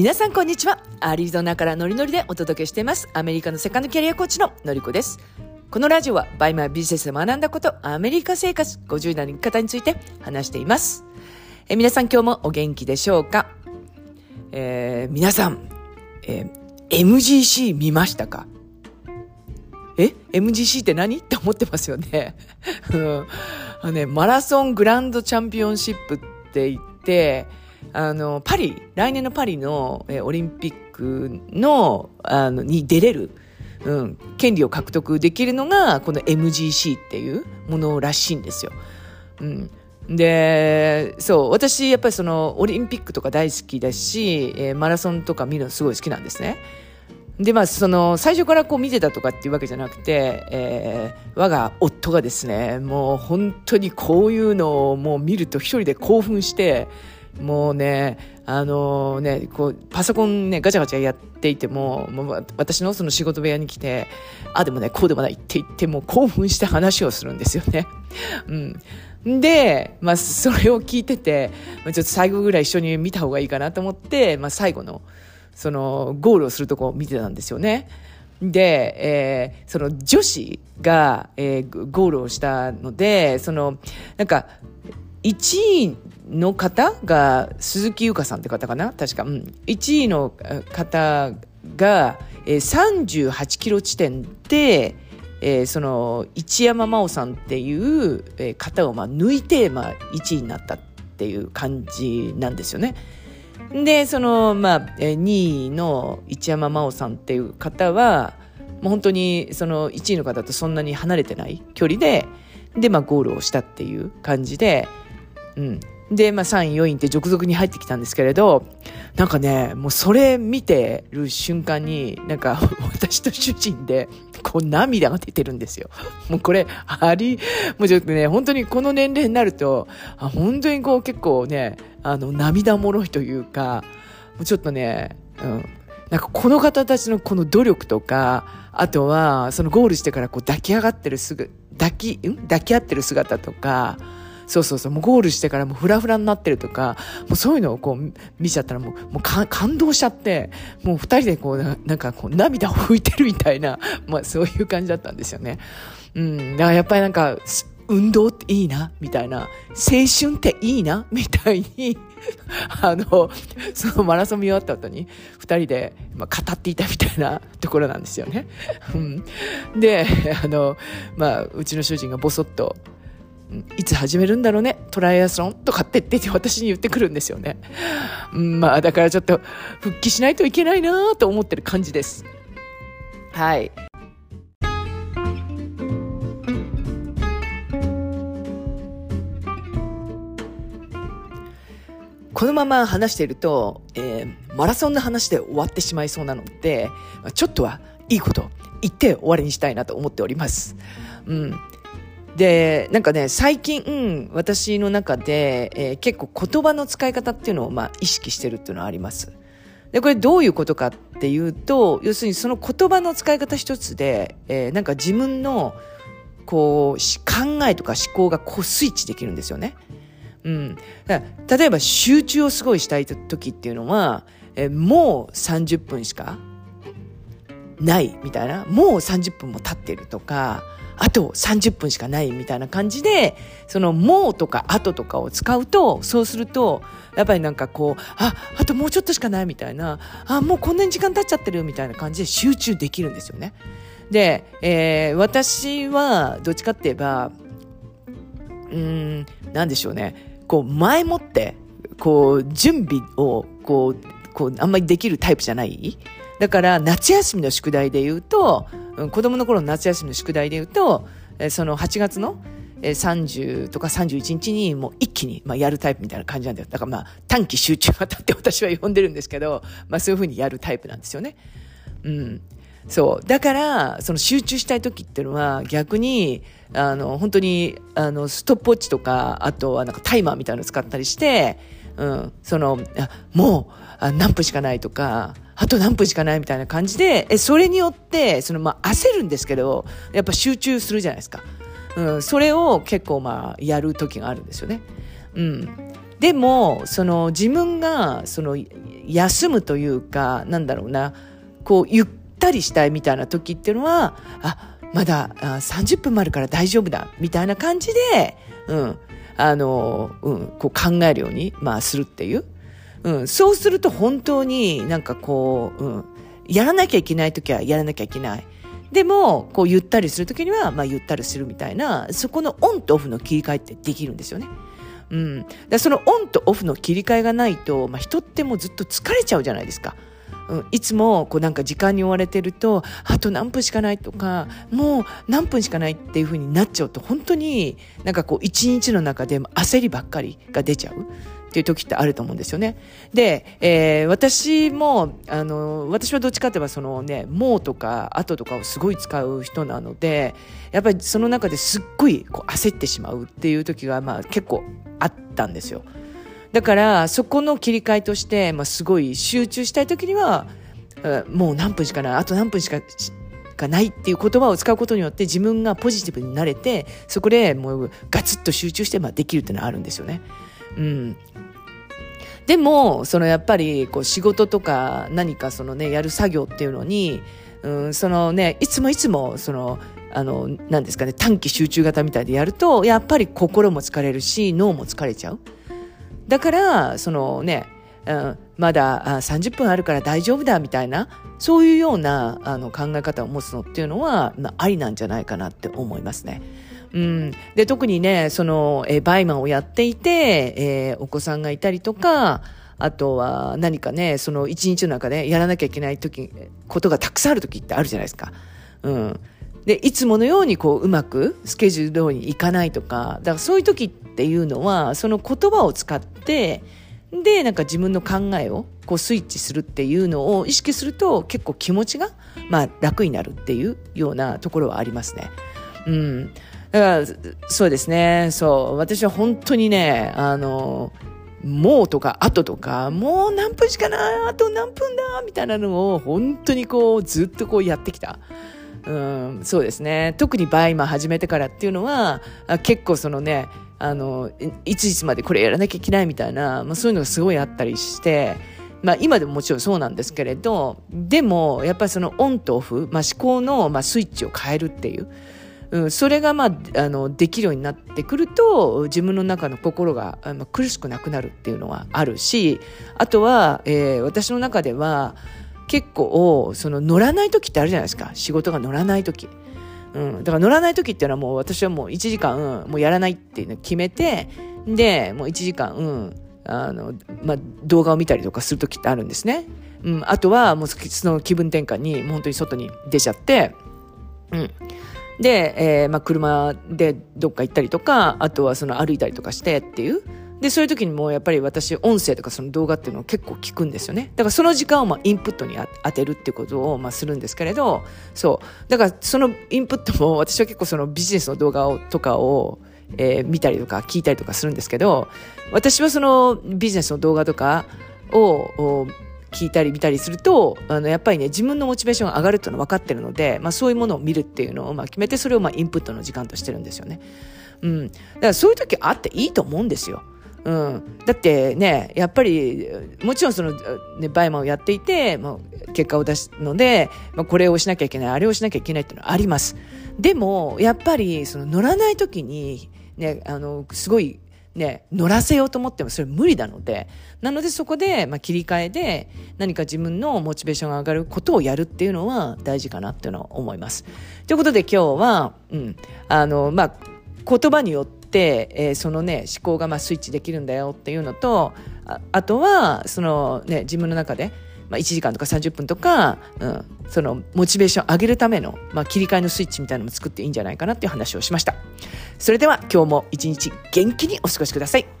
皆さんこんにちは。アリゾナからノリノリでお届けしています。アメリカのセカンドキャリアコーチののりこです。このラジオはバイマービジネスで学んだこと、アメリカ生活50代の生き方について話しています。え皆さん今日もお元気でしょうか？えー、皆さん、えー、MGC 見ましたか？え ?MGC って何？って思ってますよねうん。あのね、マラソングランドチャンピオンシップって言って、あの、パリ、来年のパリの、えオリンピックの、あの、に出れる、うん、権利を獲得できるのが、この MGC っていうものらしいんですよ。うん。で、そう、私、やっぱりその、オリンピックとか大好きだし、えー、マラソンとか見るのすごい好きなんですね。で、まあ、その、最初からこう見てたとかっていうわけじゃなくて、えー、我が夫がですね、もう本当にこういうのをもう見ると一人で興奮して、もうね、あのー、ね、こう、パソコンね、ガチャガチャやっていても、もう私のその仕事部屋に来て、あ、でもね、こうでもないって言って、もう興奮して話をするんですよね。うん。で、まあ、それを聞いてて、まあ、ちょっと最後ぐらい一緒に見た方がいいかなと思って、まあ、最後の、その、ゴールをするとこを見てたんですよね。で、えー、その女子が、えー、ゴールをしたので、その、なんか、1位の方が、鈴木優香さんって方かな？確か。うん。1位の方が、えー、38キロ地点で、えー、その、一山真央さんっていう、方を、まあ、抜いて、まあ、1位になったっていう感じなんですよね。で、その、まあ、2位の一山真央さんっていう方は、もう本当にその1位の方とそんなに離れてない距離で、で、まあ、ゴールをしたっていう感じで、うん。で、まあ、3位、4位って続々に入ってきたんですけれど、なんかね、もうそれ見てる瞬間に、なんか 私と主人で、こう涙が出てるんですよ。もうこれ、あり、もうちょっとね、本当にこの年齢になると、あ本当にこう結構ね、あの、涙もろいというか、もうちょっとね、うん。なんかこの方たちのこの努力とか、あとは、そのゴールしてからこう抱き上がってるすぐ、抱き、ん？抱き合ってる姿とか、そうそうそう、もうゴールしてからもうフラフラになってるとか、もうそういうのをこう見ちゃったらもう、もう感動しちゃって、もう二人でこうな、なんかこう涙を拭いてるみたいな、まあそういう感じだったんですよね。うん、だからやっぱりなんか、運動っていいな、みたいな、青春っていいな、みたいに、あの、そのマラソン見終わった後に、二人で、まあ、語っていたみたいな ところなんですよね。うん、で、あの、まあ、うちの主人がぼそっと、いつ始めるんだろうねトライアスロンとかってって私に言ってくるんですよね。まあだからちょっと復帰しないといけないなと思ってる感じです。はい。このまま話していると、えー、マラソンの話で終わってしまいそうなので、ちょっとはいいこと言って終わりにしたいなと思っております。うん。で、なんかね、最近、私の中で、えー、結構言葉の使い方っていうのを、まあ、意識してるっていうのはあります。で、これどういうことかっていうと、要するにその言葉の使い方一つで、えー、なんか自分の、こう、考えとか思考がこうスイッチできるんですよね。うん。例えば集中をすごいしたい時っていうのは、えー、もう30分しかないみたいな、もう30分も経ってるとか、あと30分しかないみたいな感じで、そのもうとかあととかを使うと、そうすると、やっぱりなんかこう、あ、あともうちょっとしかないみたいな、あ、もうこんなに時間経っちゃってるみたいな感じで集中できるんですよね。で、えー、私はどっちかって言えば、うん、なんでしょうね。こう、前もって、こう、準備を、こう、こう、あんまりできるタイプじゃないだから、夏休みの宿題で言うと、うん、子供の頃の夏休みの宿題で言うと、えその8月の30とか31日にもう一気に、まあ、やるタイプみたいな感じなんだよ。だからまあ短期集中型って私は呼んでるんですけど、まあそういうふうにやるタイプなんですよね。うん。そう。だから、その集中したい時っていうのは逆に、あの、本当に、あの、ストップウォッチとか、あとはなんかタイマーみたいなのを使ったりして、うん、その、もう、何分しかないとか、あと何分しかないみたいな感じで、え、それによって、その、まあ、焦るんですけど、やっぱ集中するじゃないですか。うん、それを結構まあ、やる時があるんですよね。うん。でも、その自分が、その、休むというか、なんだろうな、こう、ゆったりしたいみたいな時っていうのは、あ、まだあ30分もあるから大丈夫だ、みたいな感じで、うん、あの、うん、こう考えるように、まあ、するっていう。うん、そうすると本当になんかこう、うん、やらなきゃいけない時はやらなきゃいけない。でも、こうゆったりする時には、まあゆったりするみたいな、そこのオンとオフの切り替えってできるんですよね。うん。だそのオンとオフの切り替えがないと、まあ人ってもうずっと疲れちゃうじゃないですか。いつもこうなんか時間に追われてると、あと何分しかないとか、もう何分しかないっていう風になっちゃうと、本当になんかこう一日の中で焦りばっかりが出ちゃう。っていう時ってあると思うんですよね。で、えー、私も、あの、私はどっちかといえばそのね、もうとか後とかをすごい使う人なので、やっぱりその中ですっごいこう焦ってしまうっていう時がまあ結構あったんですよ。だからそこの切り替えとして、まあ、すごい集中したい時にはもう何分しかないあと何分しかがないっていう言葉を使うことによって自分がポジティブになれてそこでもうガツッと集中してまあできるっていうのはあるんですよね。うん、でもそのやっぱりこう仕事とか何かそのねやる作業っていうのに、うん、そのねいつもいつもそのあの何ですかね短期集中型みたいでやるとやっぱり心も疲れるし脳も疲れちゃう。だから、そのね、うん、まだ30分あるから大丈夫だみたいな、そういうようなあの考え方を持つのっていうのは、まあ、ありなんじゃないかなって思いますね。うん、で特にねその、えバイマンをやっていて、えー、お子さんがいたりとかあとは何かねその一日の中でやらなきゃいけない時ことがたくさんある時ってあるじゃないですか。うん、でいつものようにこううまくスケジュール通りにいかないとかだからそういう時っていうのはその言葉を使ってでなんか自分の考えをこうスイッチするっていうのを意識すると結構気持ちが、まあ、楽になるっていうようなところはありますね。うん、だからそうですねそう私は本当にねあのもうとか、あととか、もう何分しかない、あと何分だ、みたいなのを本当にこうずっとこうやってきた。うん、そうですね。特にバイマ始めてからっていうのは、結構そのね、あの、いついつまでこれやらなきゃいけないみたいな、まあそういうのがすごいあったりして、まあ今でももちろんそうなんですけれど、でもやっぱりそのオンとオフ、まあ思考の、まあ、スイッチを変えるっていう、うん、それがまあ、あの、できるようになってくると、自分の中の心が、まあ、苦しくなくなるっていうのはあるし、あとは、えー、私の中では、結構、その乗らない時ってあるじゃないですか。仕事が乗らない時。うん。だから乗らない時っていうのはもう私はもう1時間、うん、もうやらないっていうのを決めて、で、もう1時間、うん、あの、まあ、動画を見たりとかする時ってあるんですね。うん。あとはもうその気分転換に、もう本当に外に出ちゃって、うん。で、えー、まあ、車でどっか行ったりとか、あとはその歩いたりとかしてっていう、で、そういう時にもやっぱり私、音声とかその動画っていうのを結構聞くんですよね。だからその時間をまあインプットに当てるっていうことをまあするんですけれど、そう。だからそのインプットも私は結構そのビジネスの動画をとかを、えー、見たりとか聞いたりとかするんですけど、私はそのビジネスの動画とかを聞いたり見たりすると、あの、やっぱりね、自分のモチベーションが上がるっていうのは分かってるので、まあそういうものを見るっていうのをまあ決めて、それをまあインプットの時間としてるんですよね。うん。だからそういう時あっていいと思うんですよ。うん、だってね、やっぱり、もちろんその、ね、バイマンをやっていて、まあ、結果を出すので、まあ、これをしなきゃいけない、あれをしなきゃいけないっていうのはあります。でも、やっぱり、その乗らない時に、ね、あの、すごい、ね、乗らせようと思ってもそれ無理なので、なのでそこで、まあ、切り替えで何か自分のモチベーションが上がることをやるっていうのは大事かなっていうのは思います。ということで今日は、うん、あの、まあ、言葉によって、えー、そのね思考がまあスイッチできるんだよっていうのとああとはそのね自分の中で、まあ、1時間とか30分とか、うん、そのモチベーション上げるための、まあ、切り替えのスイッチみたいなのも作っていいんじゃないかなっていう話をしました。それでは今日も一日元気にお過ごしください。